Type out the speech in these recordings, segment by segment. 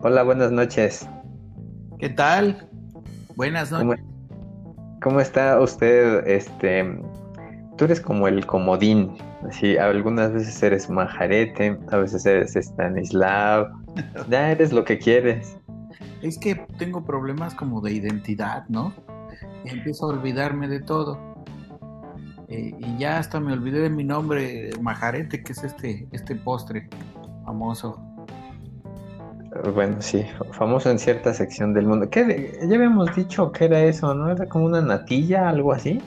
Hola, buenas noches. ¿Qué tal? Buenas noches. ¿Cómo, está usted? Este, tú eres como el comodín. Así, algunas veces eres Majarete, a veces eres Stanislav. ya eres lo que quieres. Es que tengo problemas como de identidad, ¿no? Y empiezo a olvidarme de todo. Eh, y ya hasta me olvidé de mi nombre, Majarete, que es este, este postre famoso. Bueno, sí, famoso en cierta sección del mundo. ¿Qué, ya habíamos dicho que era eso, ¿no? ¿Era como una natilla, algo así?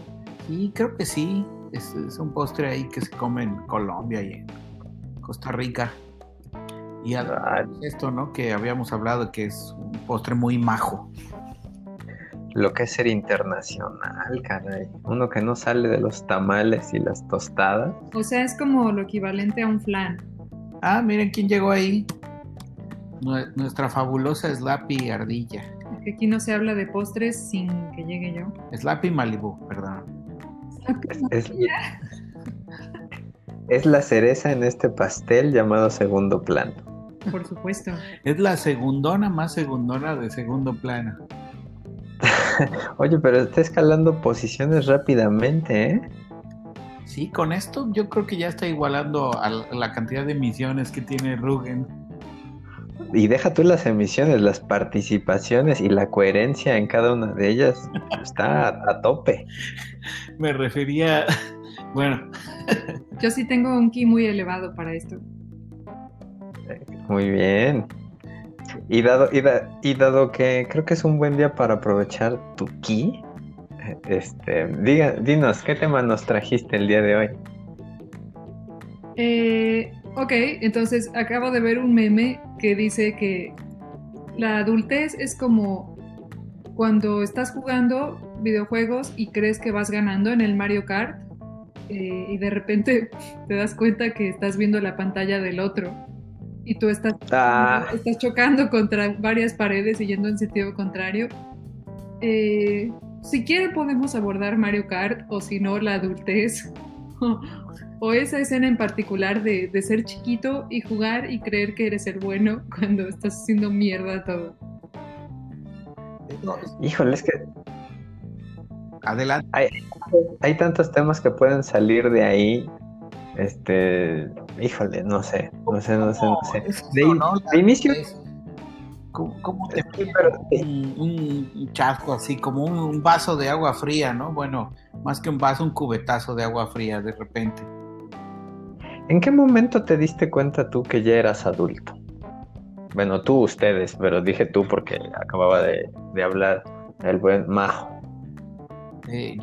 Sí, creo que sí. Es, un postre ahí que se come en Colombia y en Costa Rica. Y ah. esto, ¿no? Que habíamos hablado que es un postre muy majo. Lo que es ser internacional, caray. Uno que no sale de los tamales y las tostadas. O sea, es como lo equivalente a un flan. Ah, miren quién llegó ahí. Nuestra fabulosa Slappy Ardilla. Que aquí no se habla de postres sin que llegue yo. Slappy Malibu, perdón. Es, es, la cereza en este pastel llamado segundo plano. Por supuesto. Es la segundona más segundona de segundo plano. Oye, pero está escalando posiciones rápidamente, ¿eh? Sí, con esto yo creo que ya está igualando a la cantidad de misiones que tiene Rugen. Y deja tú las emisiones, las participaciones y la coherencia en cada una de ellas está a, tope. Me refería, bueno. Yo sí tengo un ki muy elevado para esto. Muy bien. Y dado, y, dado que creo que es un buen día para aprovechar tu ki, este, diga, dinos, ¿qué tema nos trajiste el día de hoy? Eh, ok, entonces acabo de ver un meme que dice que la adultez es como cuando estás jugando videojuegos y crees que vas ganando en el Mario Kart eh, y de repente te das cuenta que estás viendo la pantalla del otro y tú estás, ah. estás chocando contra varias paredes y yendo en sentido contrario. Eh, si quiere podemos abordar Mario Kart o si no la adultez o esa escena en particular de, ser chiquito y jugar y creer que eres el bueno cuando estás haciendo mierda todo. Híjole, es que Adelante. Hay, tantos temas que pueden salir de ahí. Este, híjole, no sé, no sé, no sé, no sé. De, inicio, ¿Cómo, te un, un, chasco así, como un, vaso de agua fría, ¿no? Bueno, más que un vaso, un cubetazo de agua fría de repente. ¿En qué momento te diste cuenta tú que ya eras adulto? Bueno, tú, ustedes, pero dije tú porque acababa de, hablar el buen Majo. Eh,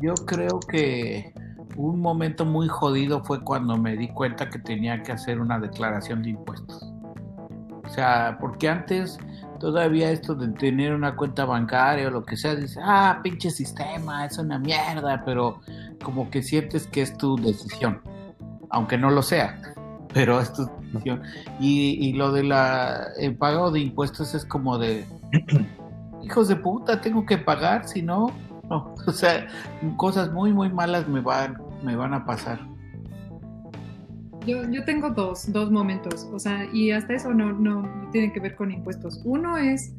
yo creo que un momento muy jodido fue cuando me di cuenta que tenía que hacer una declaración de impuestos. O sea, porque antes todavía esto de tener una cuenta bancaria o lo que sea, dice, ah, pinche sistema, es una mierda, pero como que sientes que es tu decisión, aunque no lo sea, pero es tu decisión. Y, lo de la pago de impuestos es como de, hijos de puta, tengo que pagar, si no. O sea, cosas muy, muy malas me van, me van a pasar. Yo, yo tengo dos, dos momentos, o sea, y hasta eso no, no, tiene que ver con impuestos. Uno es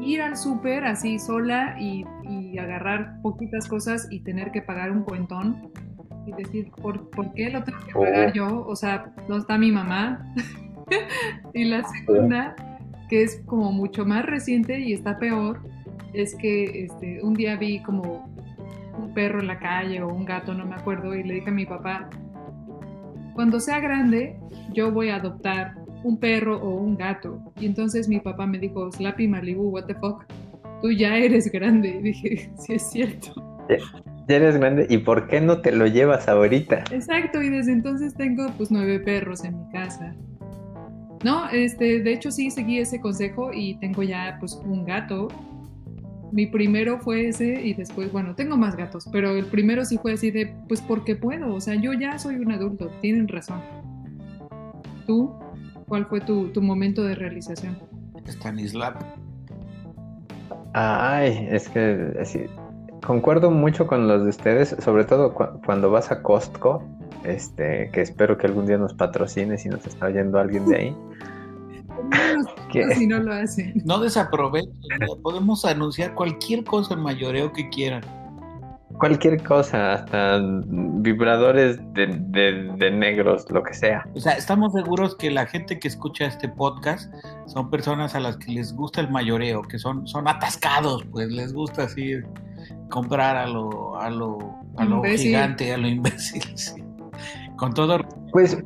ir al súper así sola y, y, agarrar poquitas cosas y tener que pagar un cuentón y decir, ¿por, ¿por qué lo tengo que pagar oh. yo? O sea, no está mi mamá. y la segunda, que es como mucho más reciente y está peor, es que este, un día vi como un perro en la calle o un gato, no me acuerdo, y le dije a mi papá, cuando sea grande, yo voy a adoptar un perro o un gato. Y entonces mi papá me dijo, Slappy Malibu, what the fuck, tú ya eres grande. Y dije, sí es cierto. Ya eres grande, ¿y por qué no te lo llevas ahorita? Exacto, y desde entonces tengo pues nueve perros en mi casa. No, este, de hecho sí seguí ese consejo y tengo ya pues un gato mi primero fue ese y después, bueno, tengo más gatos, pero el primero sí fue así de, pues porque puedo, o sea, yo ya soy un adulto, tienen razón. ¿Tú? ¿Cuál fue tu, momento de realización? Stanislav. Ay, es que concuerdo mucho con los de ustedes, sobre todo cuando vas a Costco, este, que espero que algún día nos patrocine si nos está oyendo alguien de ahí. si no lo hacen. No desaprovechen, podemos anunciar cualquier cosa en mayoreo que quieran. Cualquier cosa, hasta vibradores de, negros, lo que sea. O sea, estamos seguros que la gente que escucha este podcast son personas a las que les gusta el mayoreo, que son, son atascados, pues les gusta así comprar a lo, a lo, a lo gigante, a lo imbécil. Con todo. Pues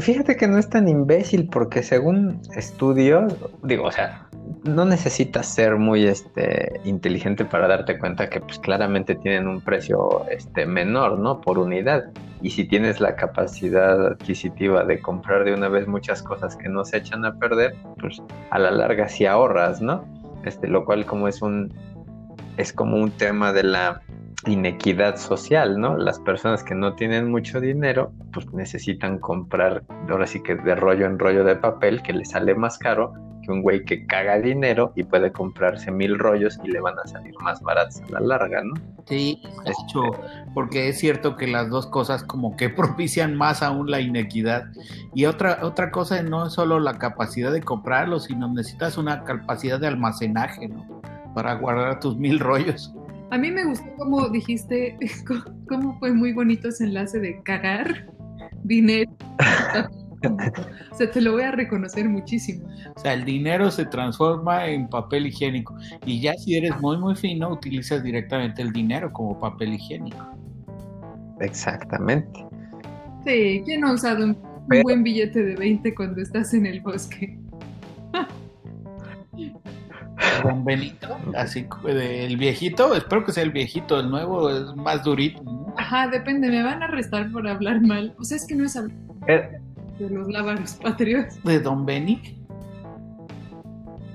Fíjate que no es tan imbécil porque según estudios, digo, o sea, no necesitas ser muy este, inteligente para darte cuenta que pues claramente tienen un precio este, menor, ¿no? Por unidad. Y si tienes la capacidad adquisitiva de comprar de una vez muchas cosas que no se echan a perder, pues a la larga sí ahorras, ¿no? Este, lo cual como es un, es como un tema de la inequidad social, ¿no? Las personas que no tienen mucho dinero, pues necesitan comprar, ahora sí que de rollo en rollo de papel, que le sale más caro que un güey que caga dinero y puede comprarse mil rollos y le van a salir más baratos a la larga, ¿no? Sí, hecho, porque es cierto que las dos cosas como que propician más aún la inequidad. Y otra, otra cosa no es solo la capacidad de comprarlo, sino necesitas una capacidad de almacenaje, ¿no? Para guardar tus mil rollos. A mí me gustó como dijiste, cómo fue muy bonito ese enlace de cagar dinero. o sea, te lo voy a reconocer muchísimo. O sea, el dinero se transforma en papel higiénico. Y ya si eres muy, muy fino, utilizas directamente el dinero como papel higiénico. Exactamente. Sí, ¿quién ha usado un buen billete de 20 cuando estás en el bosque? Don Benito, así el viejito, espero que sea el viejito, el nuevo es más durito. Ajá, depende, me van a arrestar por hablar mal. O sea, es que no es hablar eh. De los lábaros patrios. ¿De Don Benny?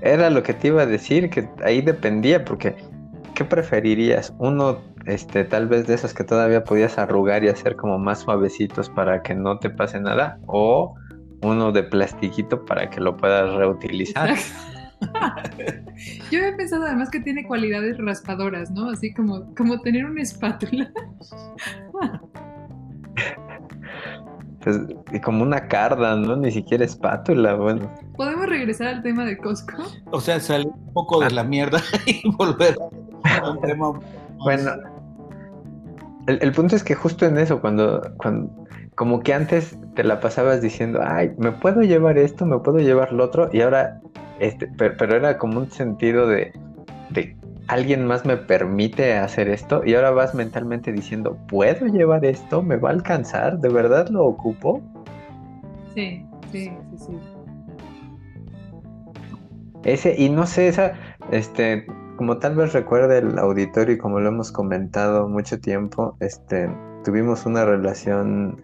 Era lo que te iba a decir, que ahí dependía, porque ¿qué preferirías? Uno, este, tal vez de esos que todavía podías arrugar y hacer como más suavecitos para que no te pase nada, o uno de plastiquito para que lo puedas reutilizar. Yo había pensado además que tiene cualidades raspadoras, ¿no? Así como, como tener una espátula. Pues, y como una carda, ¿no? Ni siquiera espátula, bueno. ¿Podemos regresar al tema de Costco? O sea, salir un poco de la mierda y volver a un tema. Bueno, el, el, punto es que justo en eso, cuando, cuando, como que antes te la pasabas diciendo, ay, me puedo llevar esto, me puedo llevar lo otro, y ahora este, pero, era como un sentido de, de alguien más me permite hacer esto y ahora vas mentalmente diciendo, ¿puedo llevar esto? ¿Me va a alcanzar? ¿De verdad lo ocupo? Sí, sí, sí, sí. Ese, y no sé, esa, este, como tal vez recuerde el auditorio y como lo hemos comentado mucho tiempo, este, tuvimos una relación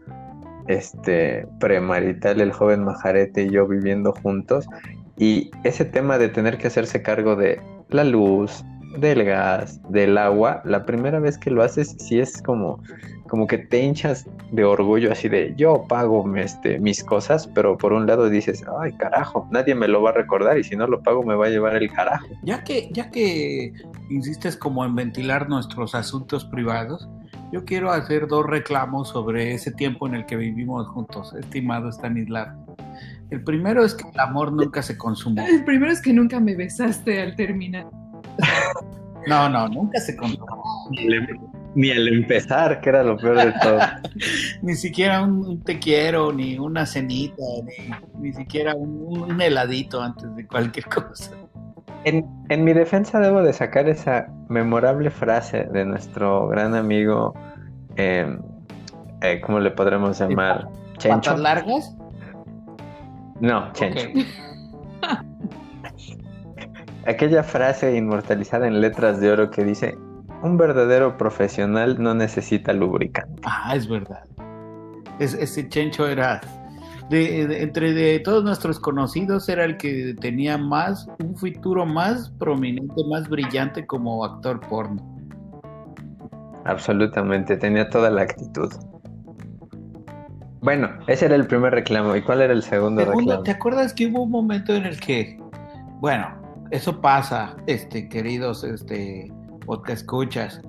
este premarital el joven Majarete y yo viviendo juntos y ese tema de tener que hacerse cargo de la luz, del gas, del agua, la primera vez que lo haces sí es como, como que te hinchas de orgullo así de yo pago este, mis cosas, pero por un lado dices, ay carajo, nadie me lo va a recordar y si no lo pago me va a llevar el carajo. Ya que, ya que insistes como en ventilar nuestros asuntos privados, yo quiero hacer dos reclamos sobre ese tiempo en el que vivimos juntos, estimado Stanislav. El primero es que el amor nunca se consumó. El primero es que nunca me besaste al terminar. No, no, nunca se consumó. Ni, al empezar, que era lo peor de todo. ni siquiera un, te quiero, ni una cenita, ni, siquiera un, heladito antes de cualquier cosa. En, en, mi defensa debo de sacar esa memorable frase de nuestro gran amigo, eh, eh, ¿cómo le podremos llamar? ¿Patas largas? No, Chencho. Aquella frase inmortalizada en letras de oro que dice, un verdadero profesional no necesita lubricante. Ah, es verdad. ese Chencho era, de, entre de todos nuestros conocidos, era el que tenía más, un futuro más prominente, más brillante como actor porno. Absolutamente, tenía toda la actitud. Bueno, ese era el primer reclamo. ¿Y cuál era el segundo, reclamo? ¿Te acuerdas que hubo un momento en el que, bueno, eso pasa, este, queridos, este, podcast escuchas,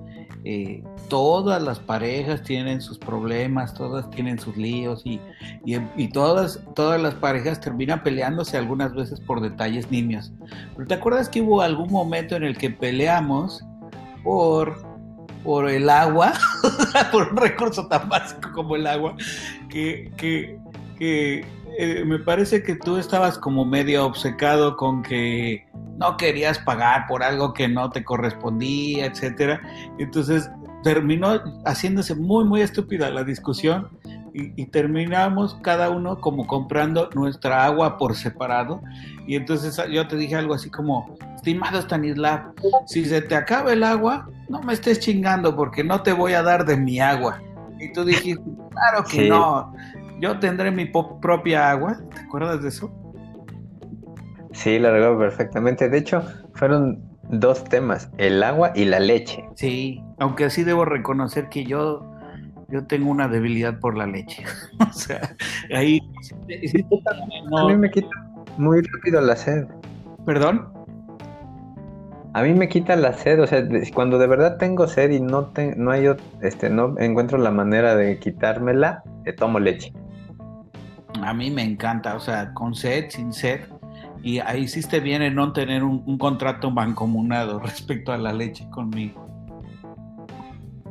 eh, todas las parejas tienen sus problemas, todas tienen sus líos y, y, todas, todas las parejas terminan peleándose algunas veces por detalles niños. Pero ¿te acuerdas que hubo algún momento en el que peleamos por, por el agua, por un recurso tan básico como el agua, que, que, que eh, me parece que tú estabas como medio obcecado con que no querías pagar por algo que no te correspondía, etcétera. Entonces terminó haciéndose muy, muy estúpida la discusión y, terminamos cada uno como comprando nuestra agua por separado. Y entonces yo te dije algo así como, estimado Stanislav, si se te acaba el agua, no me estés chingando porque no te voy a dar de mi agua. Y tú dijiste, claro que no, yo tendré mi propia agua. ¿Te acuerdas de eso? Sí, lo recuerdo perfectamente. De hecho, fueron dos temas, el agua y la leche. Sí, aunque así debo reconocer que yo, yo tengo una debilidad por la leche. o sea, ahí... A mí me quita muy rápido la sed. ¿Perdón? A mí me quita la sed, o sea, cuando de verdad tengo sed y no, no, hay, este, no encuentro la manera de quitármela, eh, tomo leche. A mí me encanta, o sea, con sed, sin sed, y ahí hiciste bien en no tener un, contrato mancomunado respecto a la leche conmigo.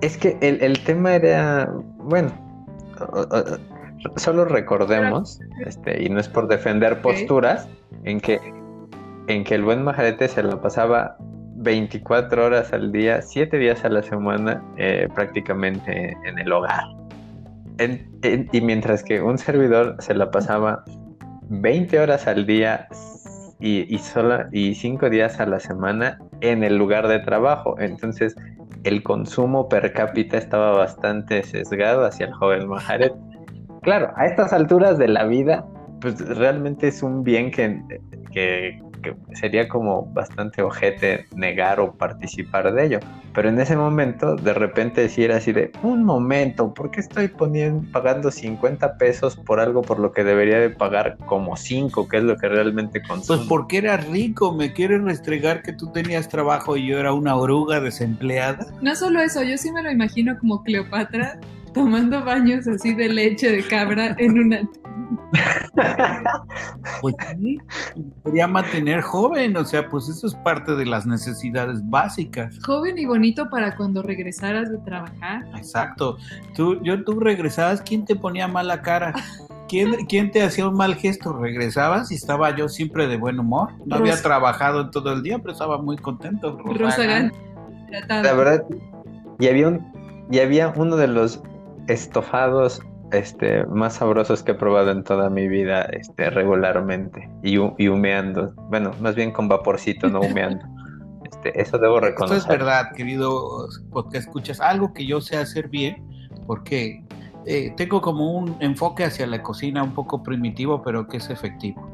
Es que el, tema era, bueno, solo recordemos, este, y no es por defender posturas, en que, en que el buen majarete se lo pasaba 24 horas al día, 7 días a la semana, eh, prácticamente en el hogar. Y mientras que un servidor se la pasaba 20 horas al día, y, sola, y cinco días a la semana en el lugar de trabajo. Entonces, el consumo per cápita estaba bastante sesgado hacia el joven Majaret. Claro, a estas alturas de la vida, pues realmente es un bien que, que sería como bastante ojete negar o participar de ello. Pero en ese momento, de repente decir así de, un momento, ¿por qué estoy poniendo, pagando 50 pesos por algo por lo que debería de pagar como 5, que es lo que realmente consumo? Pues porque eras rico, me quieres restregar que tú tenías trabajo y yo era una oruga desempleada. No solo eso, yo sí me lo imagino como Cleopatra tomando baños así de leche de cabra en una pues sí, quería mantener joven, o sea, pues eso es parte de las necesidades básicas. Joven y bonito para cuando regresaras de trabajar. Exacto. Tú, yo, tú regresabas, ¿quién te ponía mala cara? ¿Quién, ¿Quién, te hacía un mal gesto? Regresabas y estaba yo siempre de buen humor. No había trabajado en todo el día, pero estaba muy contento. Rosagán. La verdad, y había, un, y había uno de los estofados este, más sabrosos que he probado en toda mi vida este, regularmente y, humeando. Bueno, más bien con vaporcito, no humeando. Este, eso debo reconocer. Esto es verdad, querido porque escuchas. Algo que yo sé hacer bien, porque eh, tengo como un enfoque hacia la cocina un poco primitivo, pero que es efectivo.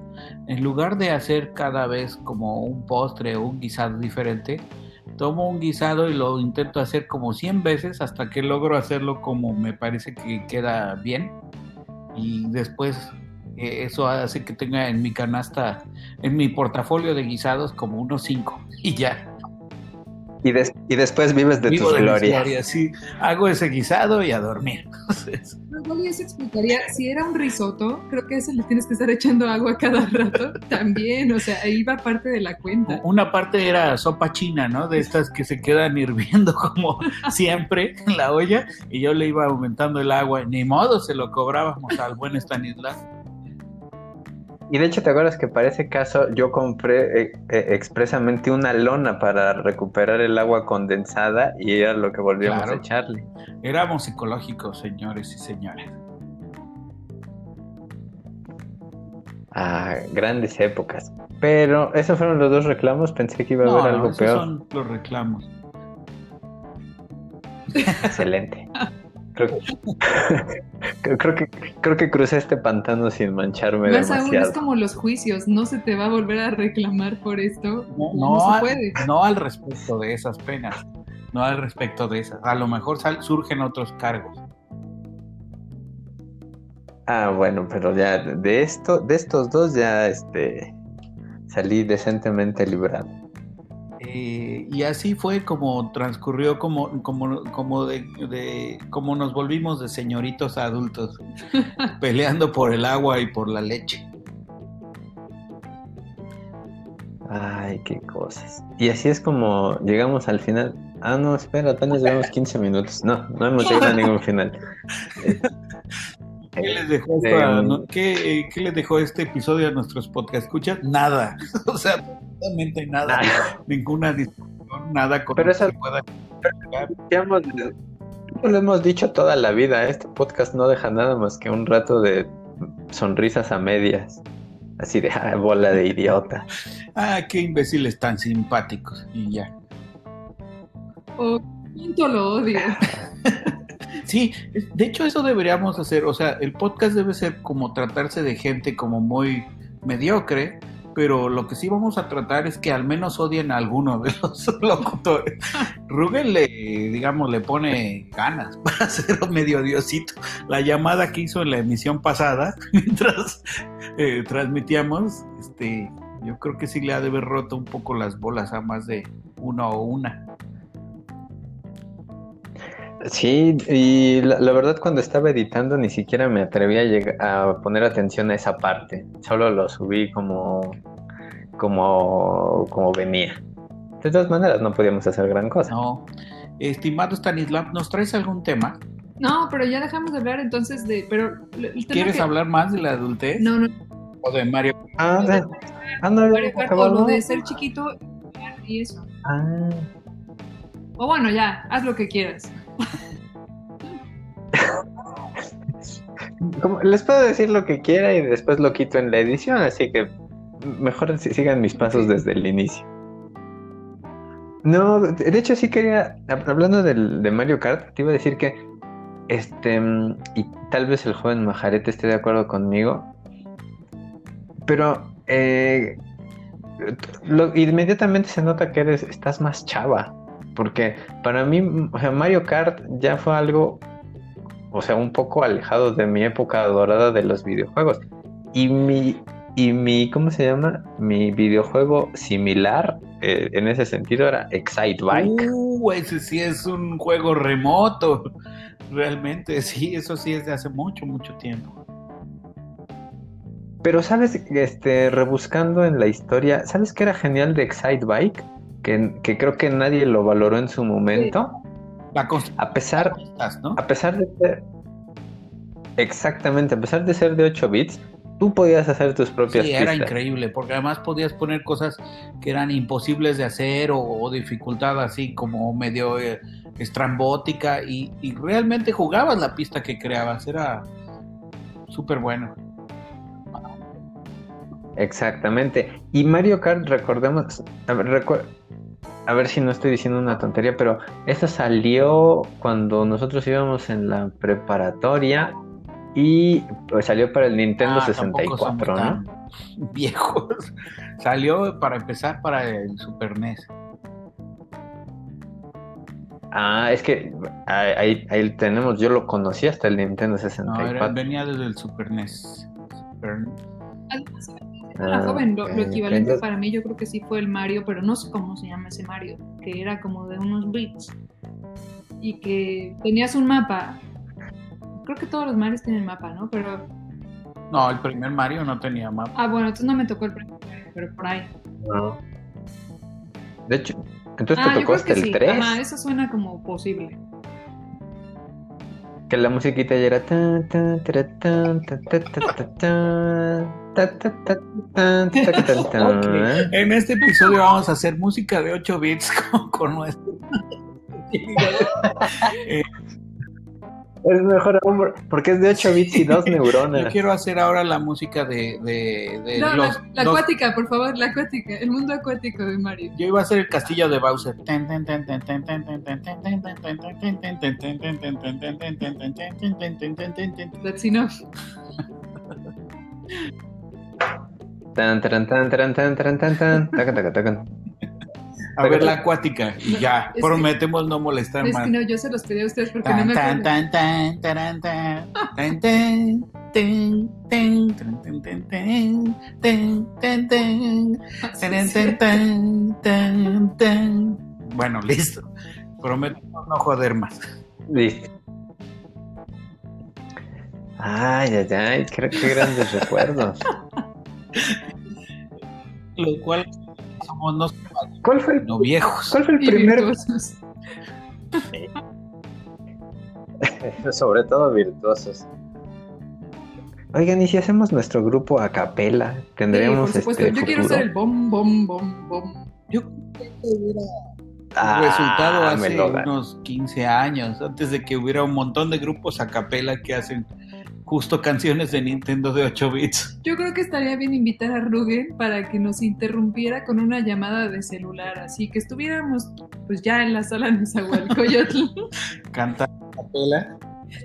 En lugar de hacer cada vez como un postre o un guisado diferente, tomo un guisado y lo intento hacer como 100 veces hasta que logro hacerlo como me parece que queda bien. Y después eh, eso hace que tenga en mi canasta, en mi portafolio de guisados como unos 5 y ya. Y, y después vives de tu gloria. Sí, hago ese guisado y a dormir. Entonces... eso explicaría, si era un risotto, creo que a eso le tienes que estar echando agua cada rato también, o sea, ahí va parte de la cuenta. Una parte era sopa china, ¿no? De estas que se quedan hirviendo como siempre en la olla, y yo le iba aumentando el agua, ni modo, se lo cobrábamos al buen Stanislas. Y de hecho, ¿te acuerdas que para ese caso yo compré eh, eh, expresamente una lona para recuperar el agua condensada y era lo que volvíamos a echarle? Éramos psicológicos, señores y señores. Ah, grandes épocas. Pero esos fueron los dos reclamos. Pensé que iba a haber algo esos peor. Son los reclamos. Excelente. Creo que, creo que, crucé este pantano sin mancharme Más demasiado. aún es como los juicios, no se te va a volver a reclamar por esto. No, se puede. no al respecto de esas penas, no al respecto de esas. A lo mejor surgen otros cargos. Ah, bueno, pero ya de esto, de estos dos ya este salí decentemente librado. Eh, y así fue como transcurrió, como, como, como, de, de- como nos volvimos de señoritos a adultos, peleando por el agua y por la leche. Ay, qué cosas. Y así es como llegamos al final. Ah, no, espera, apenas llevamos 15 minutos. No, no hemos llegado a ningún final. ¿Qué les dejó, Este, esta- no- qué, eh, qué les dejó este episodio a nuestros podcast escuchas? Nada. O sea, absolutamente nada. Ninguna discusión, nada con Pero eso- que pueda hemos- lo hemos dicho toda la vida. Este podcast no deja nada más que un rato de sonrisas a medias. Así de ah, bola de idiota. Ah, qué imbéciles tan simpáticos. Y ya. O cuánto lo odio. Sí, de hecho eso deberíamos hacer, o sea, el podcast debe ser como tratarse de gente como muy mediocre, pero lo que sí vamos a tratar es que al menos odien a alguno de los locutores. Rugel le, digamos, le pone ganas para ser medio diosito. La llamada que hizo en la emisión pasada, mientras eh, transmitíamos, este, yo creo que sí le ha de haber roto un poco las bolas a más de uno o una. Sí, y la, la verdad cuando estaba editando ni siquiera me atreví a, lleg- a poner atención a esa parte. Solo lo subí como, como, como venía. De todas maneras no podíamos hacer gran cosa. No. Estimado Stanislav, ¿nos traes algún tema? No, pero ya dejamos de hablar entonces de. Pero el tema ¿Quieres que- hablar más de la adultez? No, no. ¿O de Mario? Ah, de- ah, no, Mario Kart, o lo acabamos. de ser chiquito y eso. Ah, O bueno, ya, haz lo que quieras. como- les puedo decir lo que quiera y después lo quito en la edición, así que mejor si- sigan mis pasos desde el inicio. No, de hecho sí quería, hab- hablando del, de Mario Kart, te iba a decir que, este, y tal vez el joven Majarete esté de acuerdo conmigo, pero eh, lo- inmediatamente se nota que eres, estás más chava, porque para mí, o sea, Mario Kart ya fue algo, o sea, un poco alejado de mi época dorada de los videojuegos. Y mi, y mi, ¿cómo se llama? Mi videojuego similar eh, en ese sentido era Excite Bike. Uh, ese sí es un juego remoto. Realmente, sí, eso sí es de hace mucho, mucho tiempo. Pero, ¿sabes? Este, rebuscando en la historia, ¿sabes qué era genial de Excite Bike? Que, que creo que nadie lo valoró en su momento. La A pesar, ¿no? a pesar de ser... Exactamente, a pesar de ser de 8 bits, tú podías hacer tus propias Sí, era pistas. increíble, porque además podías poner cosas que eran imposibles de hacer o, o dificultad así como medio eh, estrambótica y, y realmente jugabas la pista que creabas, era súper bueno. Exactamente. Y Mario Kart, recordemos, recu- a ver si no estoy diciendo una tontería, pero eso salió cuando nosotros íbamos en la preparatoria y pues salió para el Nintendo Ah, tampoco somos 64, ¿no? Viejos. Salió para empezar para el Super NES. Ah, es que ahí, tenemos, yo lo conocí hasta el Nintendo No, era- 64. venía desde el Super NES. Super- Además, era Ah, joven, lo, equivalente para mí yo creo que sí fue el Mario, pero no sé cómo se llama ese Mario, que era como de unos bits y que tenías un mapa. Creo que todos los Marios tienen mapa, ¿no? Pero, No, el primer Mario no tenía mapa. ah, bueno, entonces no me tocó el primer Mario, pero por ahí. No. De hecho, entonces ah, te yo tocó hasta el sí. 3, Ajá, eso suena como posible. que la musiquita ya era tan. Ok. En este episodio vamos a hacer música de 8 bits con, con nuestro. Eh, Es mejor porque es de 8 bits y 2 yo neuronas. quiero hacer ahora la música de, de, de No, los. la, la los- acuática, por favor, la acuática, el mundo acuático de Mario. Yo iba a hacer el castillo de Bowser. That's enough. Tan, taran, tan, taran, tan, taran, tan, tan, taca, taca, taca. A ver la acuática. Y ya, Es que- prometemos no molestar Es más. que no, yo se los pedí a ustedes porque no Tan, me tan, tan, tan, taran, tan, tan, tan, ten, ten, ten, ten, ten, ten, ten, ten. Bueno, listo. Prometo no joder más. Listo. Ay, ay, ay, qué, qué grandes recuerdos. Lo cual somos no, ¿Cuál fue el, no viejos. cuál fue el primer virtuosos. Sobre todo virtuosos. Oigan, ¿y si hacemos nuestro grupo a capela? Sí, ¿Tendríamos por supuesto. este Yo quiero ser el bom, bom, bom, bom. Yo creo que hubiera Ah, resultado hace unos 15 años, antes de que hubiera un montón de grupos a capela que hacen justo canciones de Nintendo de 8 bits. Yo creo que estaría bien invitar a Rugen para que nos interrumpiera con una llamada de celular, así que estuviéramos pues ya en la sala Nezahualcóyotl Cantar capela.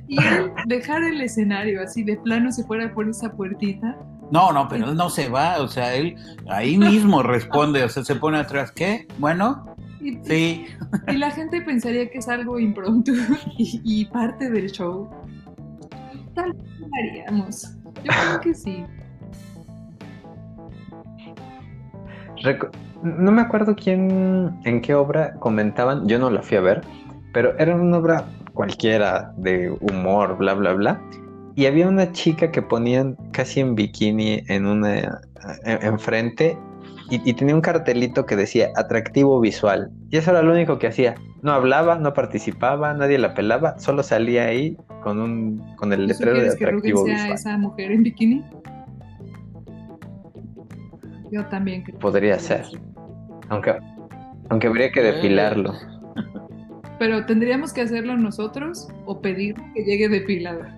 y él dejar el escenario así de plano se fuera por esa puertita. No, no, pero él no se va, o sea, él ahí mismo responde, o sea, se pone atrás, ¿qué? Bueno, Y, sí, y la gente pensaría que es algo impromptu y, y parte del show. Tal vez lo haríamos. Yo creo que sí. No me acuerdo quién, en qué obra comentaban, yo no la fui a ver, pero era una obra cualquiera de humor, bla, bla, bla. Y había una chica que ponían casi en bikini en una en- enfrente y, y tenía un cartelito que decía atractivo visual. Y eso era lo único que hacía. No hablaba, no participaba, nadie la pelaba, solo salía ahí con un con el ¿Tú letrero de sugieres que atractivo sea visual. esa mujer en bikini? Yo también creo. Podría ser. Aunque aunque habría que depilarlo. Pero tendríamos que hacerlo nosotros o pedir que llegue depilada.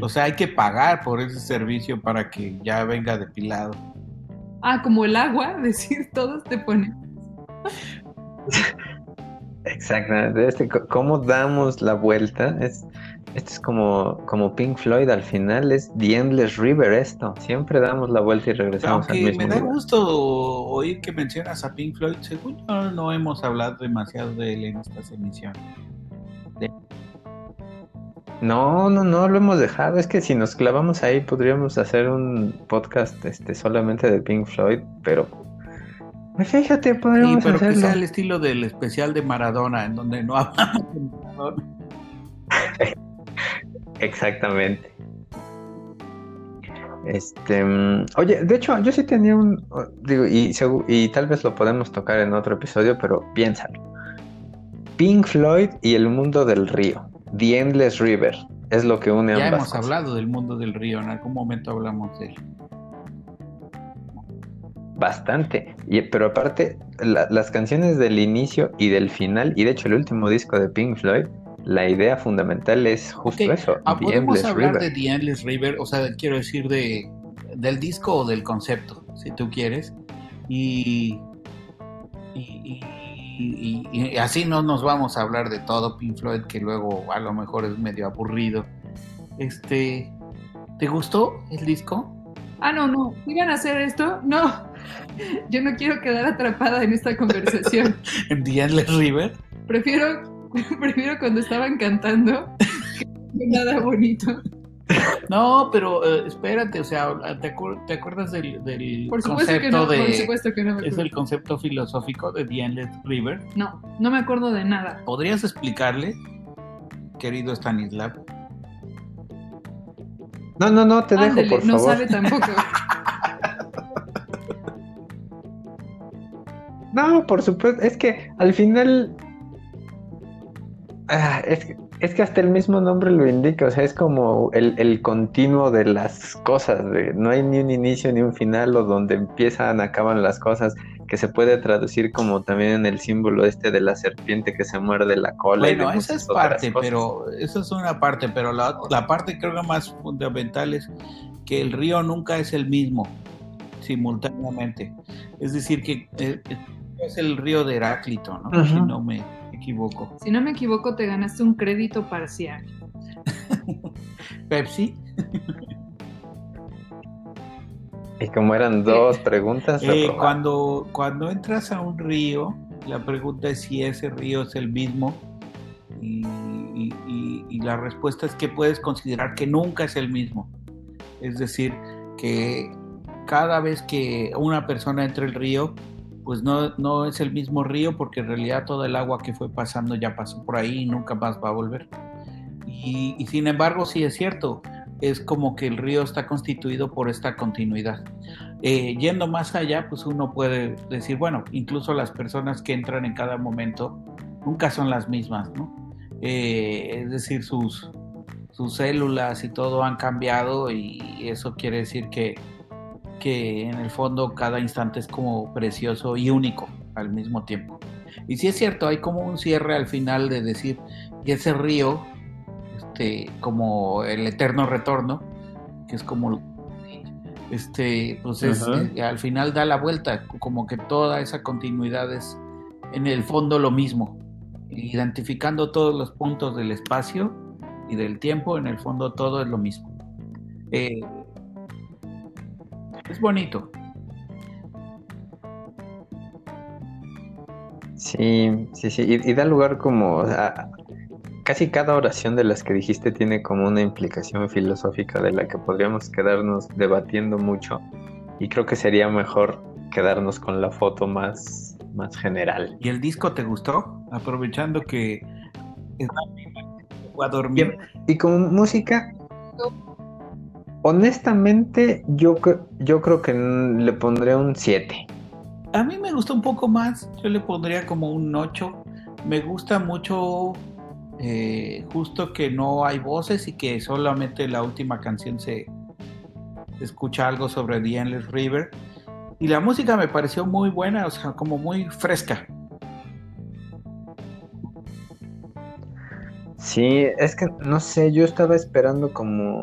o sea, hay que pagar por ese servicio para que ya venga depilado. Ah, como el agua, decir, todos te ponen. Exactamente. Este, ¿Cómo damos la vuelta? Es, esto es como, como Pink Floyd al final, es The Endless River esto. Siempre damos la vuelta y regresamos al Aunque mismo me da lugar. gusto oír que mencionas a Pink Floyd, según yo no hemos hablado demasiado de él en estas emisiones. No, no, no, lo hemos dejado. Es que si nos clavamos ahí podríamos hacer un podcast este, solamente de Pink Floyd, pero pues fíjate, Sí, podríamos pero que sea el estilo del especial de Maradona, en donde no hablamos de Maradona. Exactamente. Este, mm, oye, de hecho, yo sí tenía un, digo, y, tal vez lo podemos tocar en otro episodio, pero piénsalo. Pink Floyd y el mundo del río, The Endless River, es lo que une Ya ambas hemos cosas. hablado del mundo del río, en algún momento hablamos de él. Bastante. Y, pero aparte, la- las canciones del inicio y del final, y de hecho el último disco de Pink Floyd, la idea fundamental es justo Ok, eso, Ah, The podemos Endless hablar River. de The Endless River, o sea, quiero decir de del disco o del concepto, si tú quieres. Y, y, y- y- y así no nos vamos a hablar de todo Pink Floyd, que luego a lo mejor es medio aburrido. Este, ¿te gustó el disco? Ah, no, no. ¿Iban a hacer esto? No. Yo no quiero quedar atrapada en esta conversación. En Endless River. Prefiero, prefiero cuando estaban cantando que nada bonito. No, pero eh, espérate, o sea, ¿te, acuer- te acuerdas del, del Por supuesto que concepto no, de... por supuesto que no me Es el concepto filosófico de The Endless River. No, no me acuerdo de nada. ¿Podrías explicarle, querido Stanislav? No, no, no, te dejo, Ándele, por no favor. sabe tampoco. No, por supuesto, es que al final ah, es, que- es que hasta el mismo nombre lo indica, o sea, es como el, el continuo de las cosas, de, no hay ni un inicio ni un final o donde empiezan, acaban las cosas, que se puede traducir como también en el símbolo este de la serpiente que se muerde la cola. y Bueno, esa es parte, pero esa es una parte, pero la, la parte creo que más fundamental es que el río nunca es el mismo simultáneamente. Es decir, que eh, es el río de Heráclito, ¿no? Si no me equivoco. Si no me equivoco, te ganaste un crédito parcial. Pepsi. Y como eran dos preguntas, Eh, cuando, cuando entras a un río, la pregunta es si ese río es el mismo. Y, y- y- y la respuesta es que puedes considerar que nunca es el mismo. Es decir, que cada vez que una persona entra el río, pues no, no es el mismo río porque en realidad todo el agua que fue pasando ya pasó por ahí y nunca más va a volver. Y, y sin embargo, sí es cierto, es como que el río está constituido por esta continuidad. Eh, yendo más allá, pues uno puede decir, bueno, incluso las personas que entran en cada momento nunca son las mismas, ¿no? Eh, es decir, sus, sus células y todo han cambiado y eso quiere decir que, que en el fondo cada instante es como precioso y único al mismo tiempo. Y sí es cierto, hay como un cierre al final de decir, y ese río, este, como el eterno retorno, que es como este, pues es, eh, al final da la vuelta, como que toda esa continuidad es en el fondo lo mismo, identificando todos los puntos del espacio y del tiempo, en el fondo todo es lo mismo. Eh, es bonito. Sí, sí, sí, y, da lugar como a, casi cada oración de las que dijiste tiene como una implicación filosófica de la que podríamos quedarnos debatiendo mucho y creo que sería mejor quedarnos con la foto más, más general. ¿Y el disco te gustó? Aprovechando que es a dormir. Y, como música, honestamente yo, yo creo que le pondría un 7. A mí me gusta un poco más, yo le pondría como un 8. Me gusta mucho eh, justo que no hay voces y que solamente la última canción se, escucha algo sobre The Endless River. Y la música me pareció muy buena, o sea, como muy fresca. Sí, es que no sé, yo estaba esperando como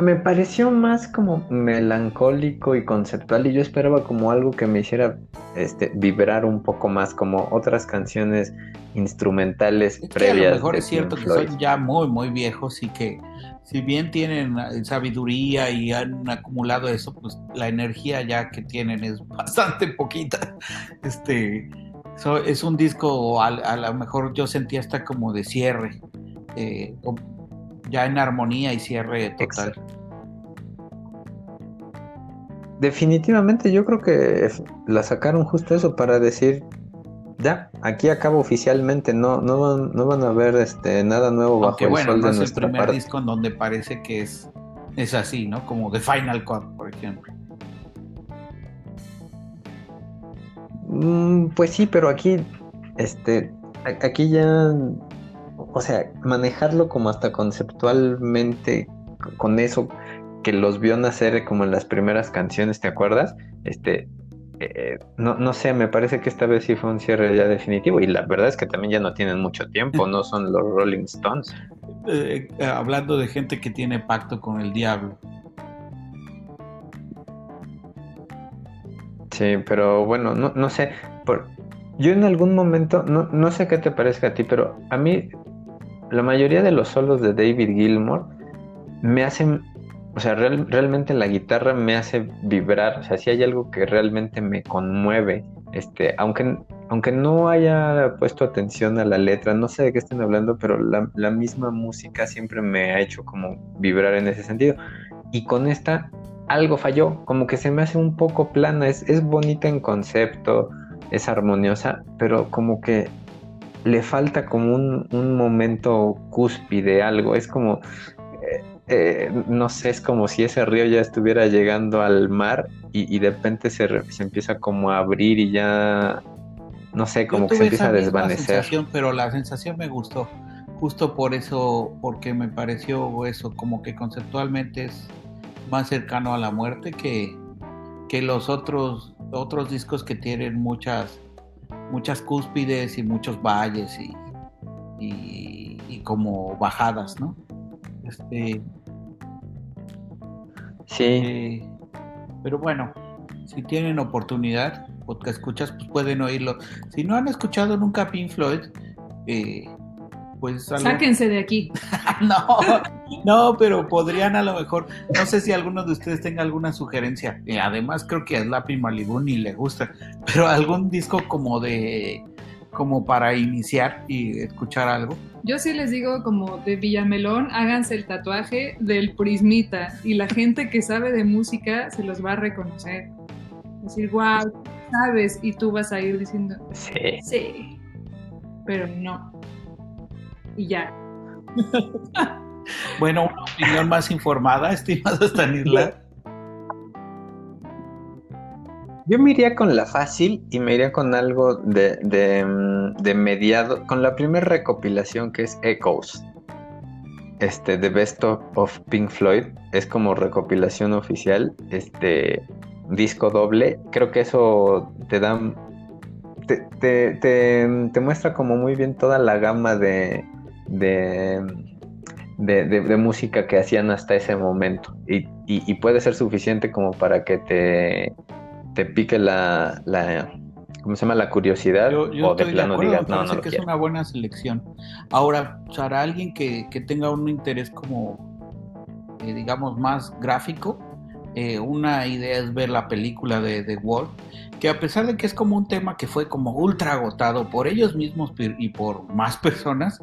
me pareció más como melancólico y conceptual y yo esperaba como algo que me hiciera este, vibrar un poco más como otras canciones instrumentales previas. a lo mejor es cierto que son ya muy muy viejos y que si bien tienen sabiduría y han acumulado eso, pues la energía ya que tienen es bastante poquita. Este es un disco a, lo mejor yo sentía hasta como de cierre. Eh, ya en armonía y cierre total. Definitivamente yo creo que la sacaron justo eso para decir ya, aquí acaba oficialmente, no, no, no van a ver este nada nuevo bajo el sol de es el primer disco en donde parece que es, es así, ¿no? Como The Final Cut, por ejemplo. Mm, pues sí, pero aquí, este, aquí ya o sea, manejarlo como hasta conceptualmente con eso que los vio nacer como en las primeras canciones, ¿te acuerdas? Este, eh, no, no sé, me parece que esta vez sí fue un cierre ya definitivo y la verdad es que también ya no tienen mucho tiempo, no son los Rolling Stones. Eh, eh, hablando de gente que tiene pacto con el diablo. Sí, pero bueno, no, no sé, por, yo en algún momento, no, no sé qué te parezca a ti, pero a mí la mayoría de los solos de David Gilmour me hacen, o sea, realmente la guitarra me hace vibrar, o sea, si hay algo que realmente me conmueve, este, aunque, aunque no haya puesto atención a la letra, no sé de qué estén hablando, pero la, la misma música siempre me ha hecho como vibrar en ese sentido. Y con esta algo falló, como que se me hace un poco plana, es, es bonita en concepto, es armoniosa, pero como que le falta como un, momento cúspide, algo. Es como, eh, eh, no sé, es como si ese río ya estuviera llegando al mar y, de repente se, empieza como a abrir y ya, no sé, como que se empieza a desvanecer. pero la sensación me gustó, justo por eso, porque me pareció eso, como que conceptualmente es más cercano a la muerte que, que los otros, otros discos que tienen muchas muchas cúspides y muchos valles y, y, como bajadas, ¿no? Este, sí. Eh, pero bueno, si tienen oportunidad, que escuchas, pues pueden oírlo. Si no han escuchado nunca Pink Floyd, eh, pues... Sáquense de aquí. no, no, pero podrían a lo mejor, no sé si alguno de ustedes tenga alguna sugerencia. además creo que a Slappy Malibu ni le gusta, pero algún disco como de como para iniciar y escuchar algo. Yo sí les digo como de Villamelón, háganse el tatuaje del prismita y la gente que sabe de música se los va a reconocer. Decir, wow, sabes, y tú vas a ir diciendo, Sí. sí, pero no. Y ya. Bueno, una opinión más informada, estimado Stanislas. Yo me iría con la fácil y me iría con algo de, de, de mediado, con la primera recopilación que es Echoes. Este, The Best of, of Pink Floyd, es como recopilación oficial, este disco doble. Creo que eso te da, te, te, te- te muestra como muy bien toda la gama de, de, de, de- de música que hacían hasta ese momento. Y, y- y puede ser suficiente como para que te, te pique la, la ¿cómo se llama? La curiosidad Yo, yo o de estoy de plano acuerdo, digas, no, no lo que es quiero. una buena selección. Ahora, para alguien que, que tenga un interés como, eh, digamos, más gráfico, eh, una idea es ver la película de The Wall, que a pesar de que es como un tema que fue como ultra agotado por ellos mismos y por más personas,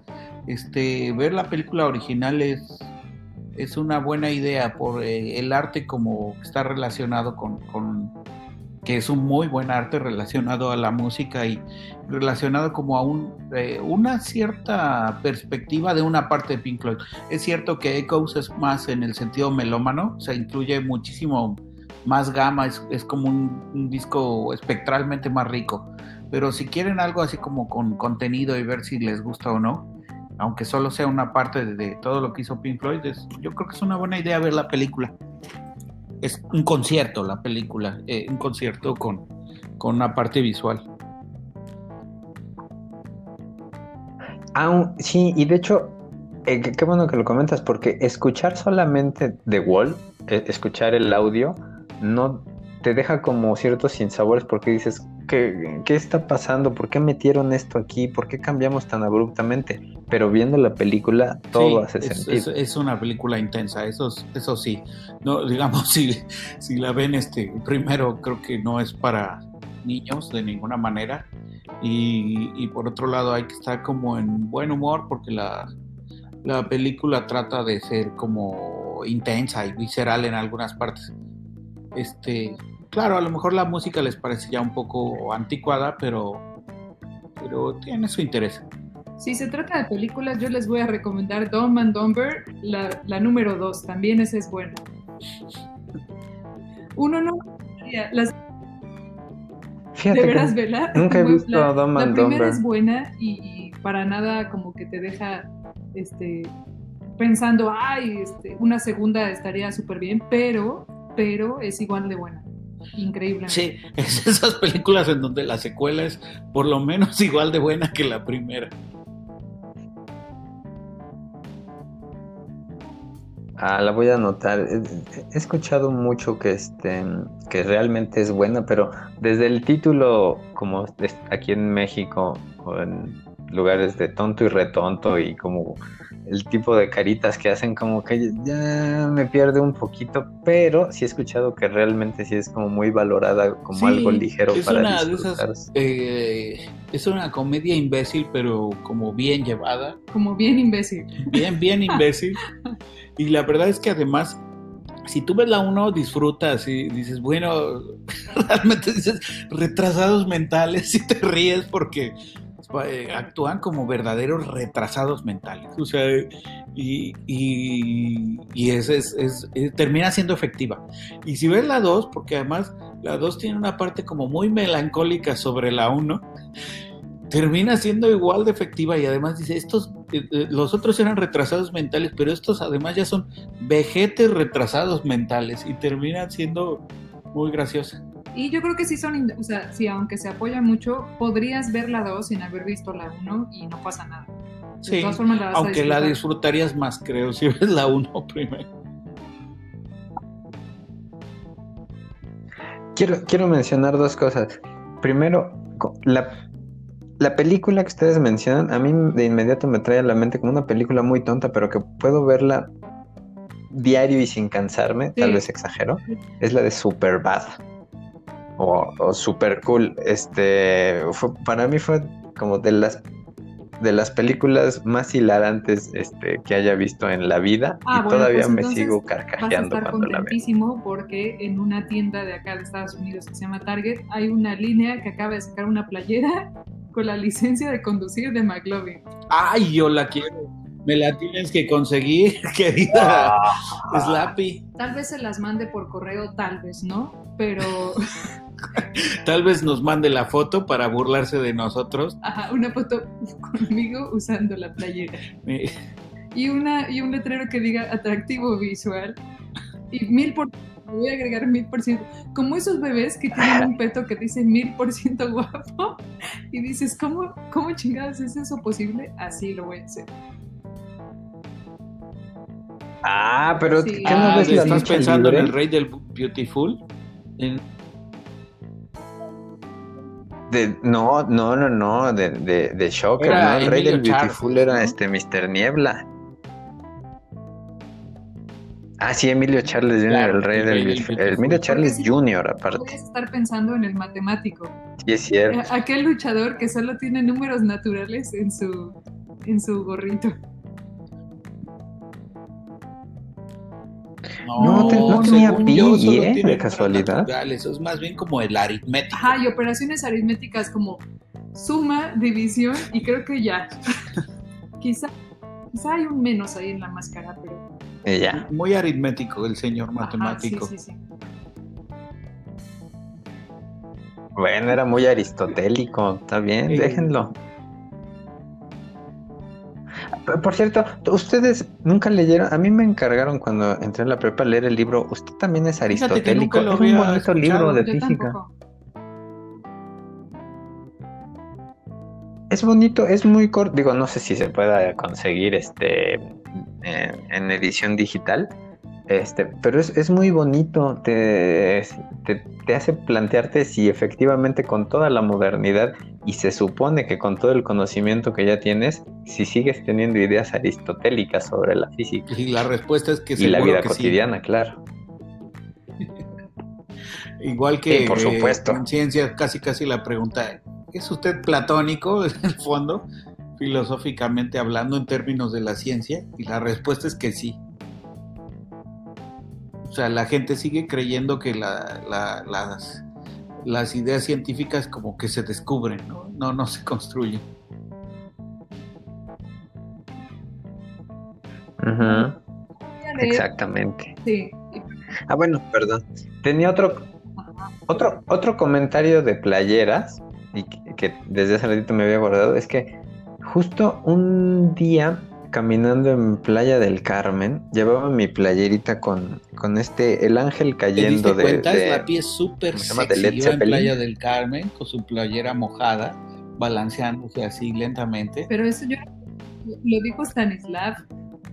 este, ver la película original es, es una buena idea por eh, el arte como está relacionado con, que es un muy buen arte relacionado a la música y relacionado como a un, eh, una cierta perspectiva de una parte de Pink Floyd. Es cierto que Echoes es más en el sentido melómano, o sea, incluye muchísimo más gama, es, es como un, un disco espectralmente más rico. Pero si quieren algo así como con contenido y ver si les gusta o no, aunque solo sea una parte de, todo lo que hizo Pink Floyd, yo creo que es una buena idea ver la película. Es un concierto la película, eh, un concierto con, con una parte visual. Aún- sí, y de hecho, eh, qué bueno que lo comentas, porque escuchar solamente The Wall, eh, escuchar el audio, no te deja como ciertos sinsabores porque dices, ¿qué, qué está pasando? ¿Por qué metieron esto aquí? ¿Por qué cambiamos tan abruptamente? Pero viendo la película, todo Sí, hace es, sentido. es- es una película intensa, eso, es- eso sí. No, digamos, si, si la ven, este, primero creo que no es para niños de ninguna manera. Y, y por otro lado hay que estar como en buen humor porque la, la película trata de ser como intensa y visceral en algunas partes. Este, claro, a lo mejor la música les parece ya un poco anticuada, pero, pero tiene su interés. Si se trata de películas, yo les voy a recomendar Dumb and Dumber, la, la número 2. También esa es buena. Uno no. Las Fíjate de que veras, ¿verdad? nunca he visto la, Dumb la and primera Dumber. es buena y, y para nada como que te deja este, pensando, ay, este, una segunda estaría súper bien, pero, pero es igual de buena. Increíble. Sí, es esas películas en donde la secuela es por lo menos igual de buena que la primera. Ah, la voy a anotar. He, escuchado mucho que este que realmente es buena, pero desde el título, como aquí en México o en lugares de tonto y retonto y como el tipo de caritas que hacen como que ya me pierde un poquito, pero sí he escuchado que realmente sí es como muy valorada como Sí, algo ligero es para una de disfrutar. esas, eh, es una comedia imbécil, pero como bien llevada, Como bien imbécil. bien, bien imbécil. Y la verdad es que además, si tú ves la uno, disfrutas y dices, bueno, realmente dices retrasados mentales y te ríes porque eh, actúan como verdaderos retrasados mentales. O sea, y, y, y es, es- es- eh, termina siendo efectiva. Y si ves la 2, porque además la 2 tiene una parte como muy melancólica sobre la 1, termina siendo igual de efectiva y además dice, estos, eh, eh, los otros eran retrasados mentales, pero estos además ya son vejetes retrasados mentales y terminan siendo muy graciosa. Y yo creo que sí son, o sea, sí, aunque se apoya mucho, podrías ver la 2 sin haber visto la 1 y no pasa nada. De Sí, todas formas la vas a aunque la disfrutar. disfrutarías más, creo, si ves la 1 primero. Quiero, quiero mencionar dos cosas. Primero, la, la película que ustedes mencionan, a mí de inmediato me trae a la mente como una película muy tonta, pero que puedo verla diario y sin cansarme, tal vez exagero, es la de Superbad. O, o Super Cool. Este, fue- para mí fue como de las de las películas más hilarantes este, que haya visto en la vida Ah, y bueno, todavía pues me sigo Vas a carcajeando estar cuando la veo. porque en una tienda de acá de Estados Unidos que se llama Target hay una línea que acaba de sacar una playera con la licencia de conducir de McLovin. Ay, yo la quiero. Me la tienes que conseguir, querida Slappy. Tal vez se las mande por correo, tal vez no, pero Tal vez nos mande la foto para burlarse de nosotros. ajá, una foto conmigo usando la playera. Y, una, y un letrero que diga atractivo visual. Y mil por voy a agregar mil por ciento. Como esos bebés que tienen un peto que dice mil por ciento guapo. Y dices, ¿cómo, ¿cómo chingados es eso posible? Así lo voy a hacer. Ah, pero Sí. ¿qué no ah, ves ¿Estás pensando en el rey del Beautiful? En- De- no, no, no, no, de, de, de Shocker, Era ¿no? El rey Emilio del Beautiful Charles, era ¿no? este Mr. Niebla. Ah, sí, Emilio Charles Jr., Claro, el rey el del Beautiful. Beautiful. Emilio Charles sí, Jr., aparte. a estar pensando en el matemático. Sí, es cierto. Aquel luchador que solo tiene números naturales en su, en su gorrito. No, te- no tenía pi, yo, solo ¿eh? tiene De números casualidad. Eso es más bien como el aritmético. Ajá, y operaciones aritméticas como suma, división y creo que ya. quizá, quizá hay un menos ahí en la máscara, pero... Ya. Muy aritmético el señor ajá, matemático. sí, sí, sí. Bueno, era muy aristotélico. Está bien, Sí. déjenlo. Por cierto, ustedes nunca leyeron, a mí me encargaron cuando entré en la prepa leer el libro, usted también es aristotélico, es un bonito escuchado. libro de Yo física. tampoco. Es bonito, es muy corto, digo, no sé si se pueda conseguir este en, en edición digital, este, pero es, es muy bonito, te, te, te hace plantearte si efectivamente con toda la modernidad y se supone que con todo el conocimiento que ya tienes, si sigues teniendo ideas aristotélicas sobre la física Y la respuesta es que y la vida que sí. cotidiana, claro. Igual que Sí, por eh, supuesto. en ciencia casi casi la pregunta, ¿es usted platónico en el fondo, filosóficamente hablando en términos de la ciencia? Y la respuesta es que sí. O sea, la gente sigue creyendo que la- la- las, las ideas científicas como que se descubren, ¿no? No, no se construyen. Leer- exactamente. Sí. Ah, bueno, perdón. Tenía otro, otro, otro comentario de playeras y que, que desde hace ratito me había guardado. Es que justo un día caminando en Playa del Carmen, llevaba mi playerita con, con este, el ángel ¿Te cayendo diste de, cuenta? de- la súper. De sexy. Iba en. Playa del Carmen con su playera mojada, balanceándose así lentamente. Pero eso yo lo dijo Stanislav.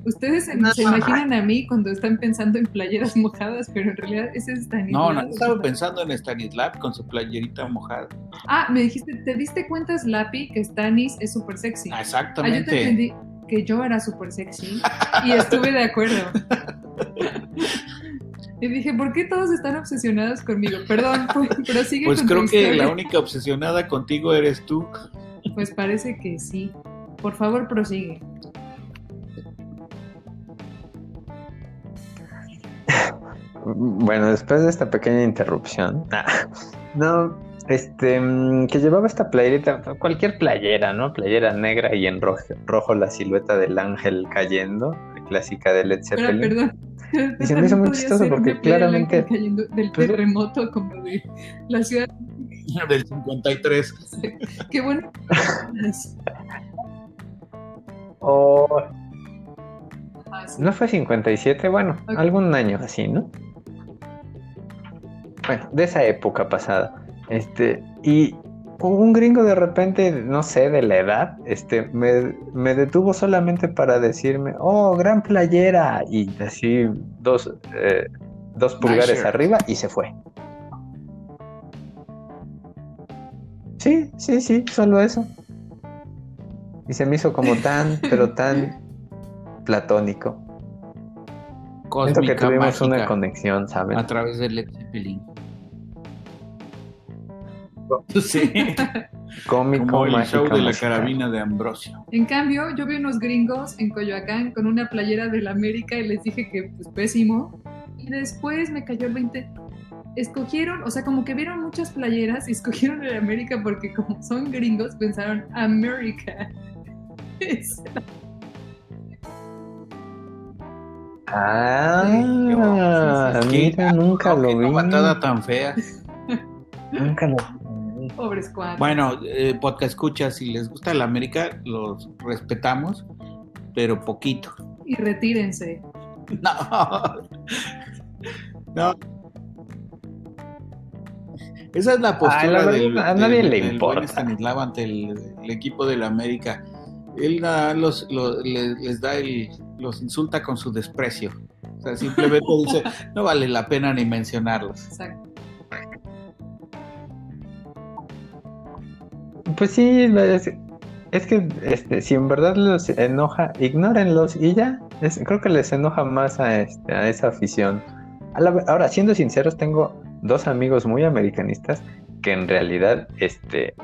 Ustedes se, No. se imaginan a mí cuando están pensando en playeras mojadas, pero en realidad ese es Stanislav. No, no, estaba pensando en Stanislav con su playerita mojada. Ah, me dijiste, ¿te diste cuenta, Slappy, que Stanis es súper sexy? Ah, yo te Exactamente. entendí que yo era súper sexy y estuve de acuerdo. Y dije, ¿por qué todos están obsesionados conmigo? Perdón, pero sigue Pues con tu creo que la única obsesionada contigo eres tú. Pues parece que sí. Por favor, prosigue. Bueno, después de esta pequeña interrupción, no, este, mm, que llevaba esta playerita, cualquier playera, ¿no? Playera negra y en rojo, rojo la silueta del ángel cayendo, la clásica de Led Pero, Zeppelin. perdón. Y se me hizo muy chistoso porque claramente- cayendo del Pues- terremoto como de la ciudad. Del 53. Qué bueno. O Ah, no fue 57, bueno, algún año así, ¿no? Bueno, de esa época pasada. Este, y un gringo de repente, no sé, de la edad, este, me, me detuvo solamente para decirme, oh, gran playera, y así dos, eh, dos pulgares arriba y se fue. Sí, sí, sí, solo eso. Y se me hizo como tan, pero tan platónico. Siento que tuvimos una conexión, ¿saben? a través de Led Zeppelin. Sí. Cómico, Como el mágico, show de la carabina de Ambrosio. En cambio, yo vi unos gringos en Coyoacán con una playera del América y les dije que pues pésimo. Y después me cayó el 20. Escogieron, o sea, como que vieron muchas playeras y escogieron el América porque como son gringos pensaron América. Ah, mira, nunca lo vi. novatada tan fea. Nunca lo vi. Pobres cuatro. Bueno, eh, podcast escucha, si les gusta el América, los respetamos, pero poquito. Y retírense. No. No. Esa es la postura Ay, del, a nadie del- le del importa. buen Stanislav ante el, el equipo del América. Él nada, los, los- les, les da el, los insulta con su desprecio. O sea, simplemente dice, no vale la pena ni mencionarlos. Exacto. Pues sí, es, es que este, si en verdad los enoja, ignórenlos y ya. Es- creo que les enoja más a, este, a esa afición. A la- ahora, siendo sinceros, tengo dos amigos muy americanistas que en realidad, este,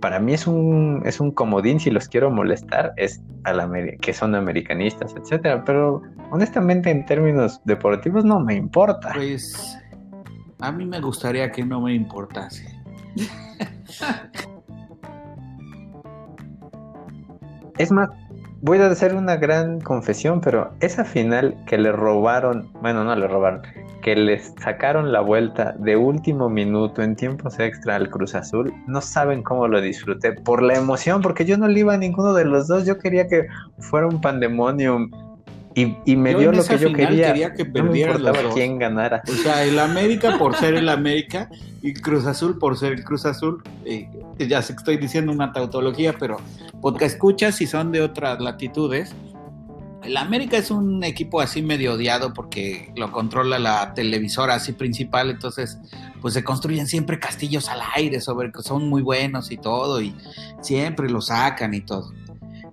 para mí es un, es un comodín si los quiero molestar, es al ameri- que son americanistas, etcétera. Pero honestamente, en términos deportivos, no me importa. Pues a mí me gustaría que no me importase. Es más, voy a hacer una gran confesión, pero esa final que le robaron, bueno, no le robaron, que les sacaron la vuelta de último minuto en tiempos extra al Cruz Azul, no saben cómo lo disfruté por la emoción, porque yo no le iba a ninguno de los dos, yo quería que fuera un pandemonium y, y me Yo dio lo que yo quería. quería que no me quién ganara. O sea, el América por ser el América y Cruz Azul por ser el Cruz Azul. Eh, ya sé que estoy diciendo una tautología, pero podcast escuchas si son de otras latitudes. El América es un equipo así medio odiado porque lo controla la televisora así principal, entonces pues se construyen siempre castillos al aire sobre que son muy buenos y todo y siempre lo sacan y todo.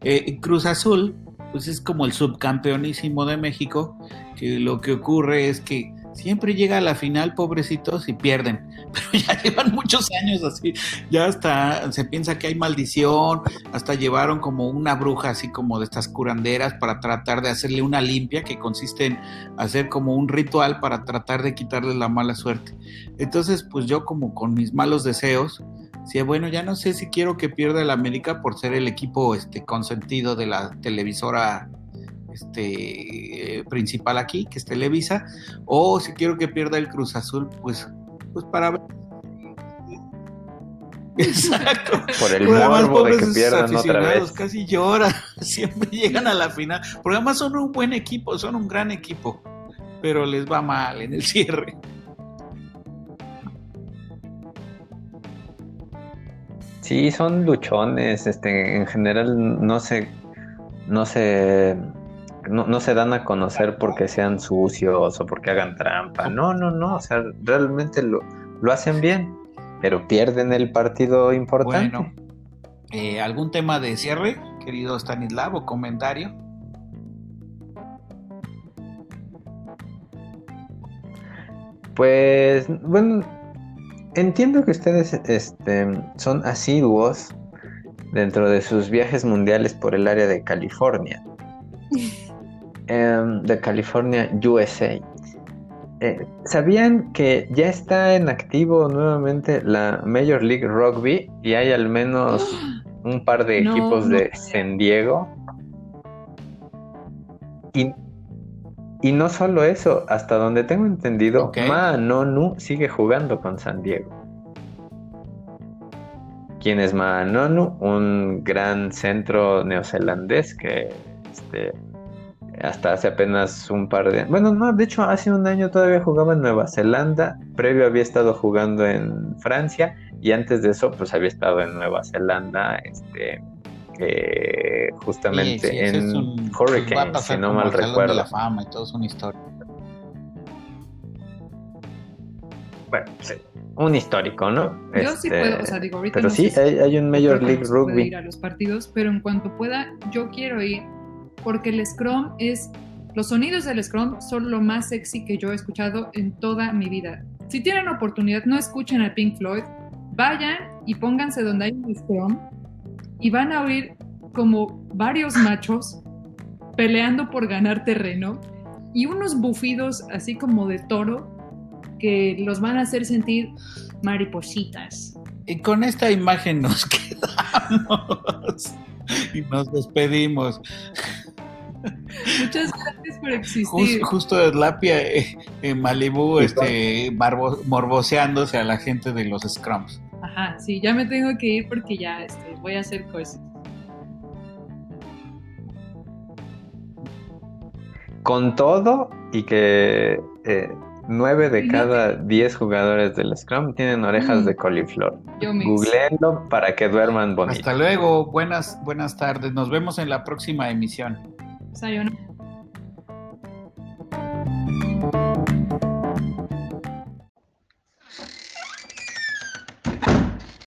Eh, Cruz Azul pues es como el subcampeonísimo de México, que lo que ocurre es que siempre llega a la final, pobrecitos, y pierden. Pero ya llevan muchos años así, ya hasta se piensa que hay maldición, hasta llevaron como una bruja así como de estas curanderas para tratar de hacerle una limpia, que consiste en hacer como un ritual para tratar de quitarle la mala suerte. Entonces, pues yo como con mis malos deseos, Sí, bueno, ya no sé si quiero que pierda el América por ser el equipo este consentido de la televisora este principal aquí, que es Televisa, o si quiero que pierda el Cruz Azul, pues pues para ver. Exacto. Por el morbo de que pierdan otra vez. Casi lloran, siempre llegan a la final. Porque además son un buen equipo, son un gran equipo, pero les va mal en el cierre. Sí, son luchones, este, en general no se, no se, no, no se dan a conocer porque sean sucios o porque hagan trampa. No, no, no, o sea, realmente lo, lo hacen bien, pero pierden el partido importante. Bueno, eh, ¿algún tema de cierre, querido Stanislav, o comentario? Pues, bueno, entiendo que ustedes este, son asiduos dentro de sus viajes mundiales por el área de California. Em, de California, USA. Eh, ¿Sabían que ya está en activo nuevamente la Major League Rugby y hay al menos un par de No, equipos no de. San Diego? Y, y no solo eso, hasta donde tengo entendido, Ok. Maanonu sigue jugando con San Diego. ¿Quién es Maanonu? Un gran centro neozelandés que este, hasta hace apenas un par de... Bueno, no, de hecho hace un año todavía jugaba en Nueva Zelanda, previo había estado jugando en Francia y antes de eso pues había estado en Nueva Zelanda, este, eh, justamente Sí, sí, ese en es un- Hurricane, si no mal recuerdo. La fama y todo es una historia. Bueno, sí, un histórico, ¿no? Yo sí Este, puedo, o sea, digo, ahorita pero no sí, si- hay, hay un Major League Rugby. ir a los partidos, pero en cuanto pueda, yo quiero ir porque el Scrum es los sonidos del Scrum son lo más sexy que yo he escuchado en toda mi vida. Si tienen oportunidad, no escuchen a Pink Floyd, vayan y pónganse donde hay un scrum y van a oír como varios machos peleando por ganar terreno y unos bufidos así como de toro que los van a hacer sentir maripositas. Y con esta imagen nos quedamos y nos despedimos. Muchas gracias por existir. justo Lapia eh, en Malibu este, morboseándose a la gente de los Scrums ajá, sí, ya me tengo que ir porque ya este, voy a hacer cosas. Con todo y que eh, 9 de cada 10 jugadores del Scrum tienen orejas mm. de coliflor. Googleenlo para que duerman bonito. Hasta luego, buenas, buenas tardes. Nos vemos en la próxima emisión.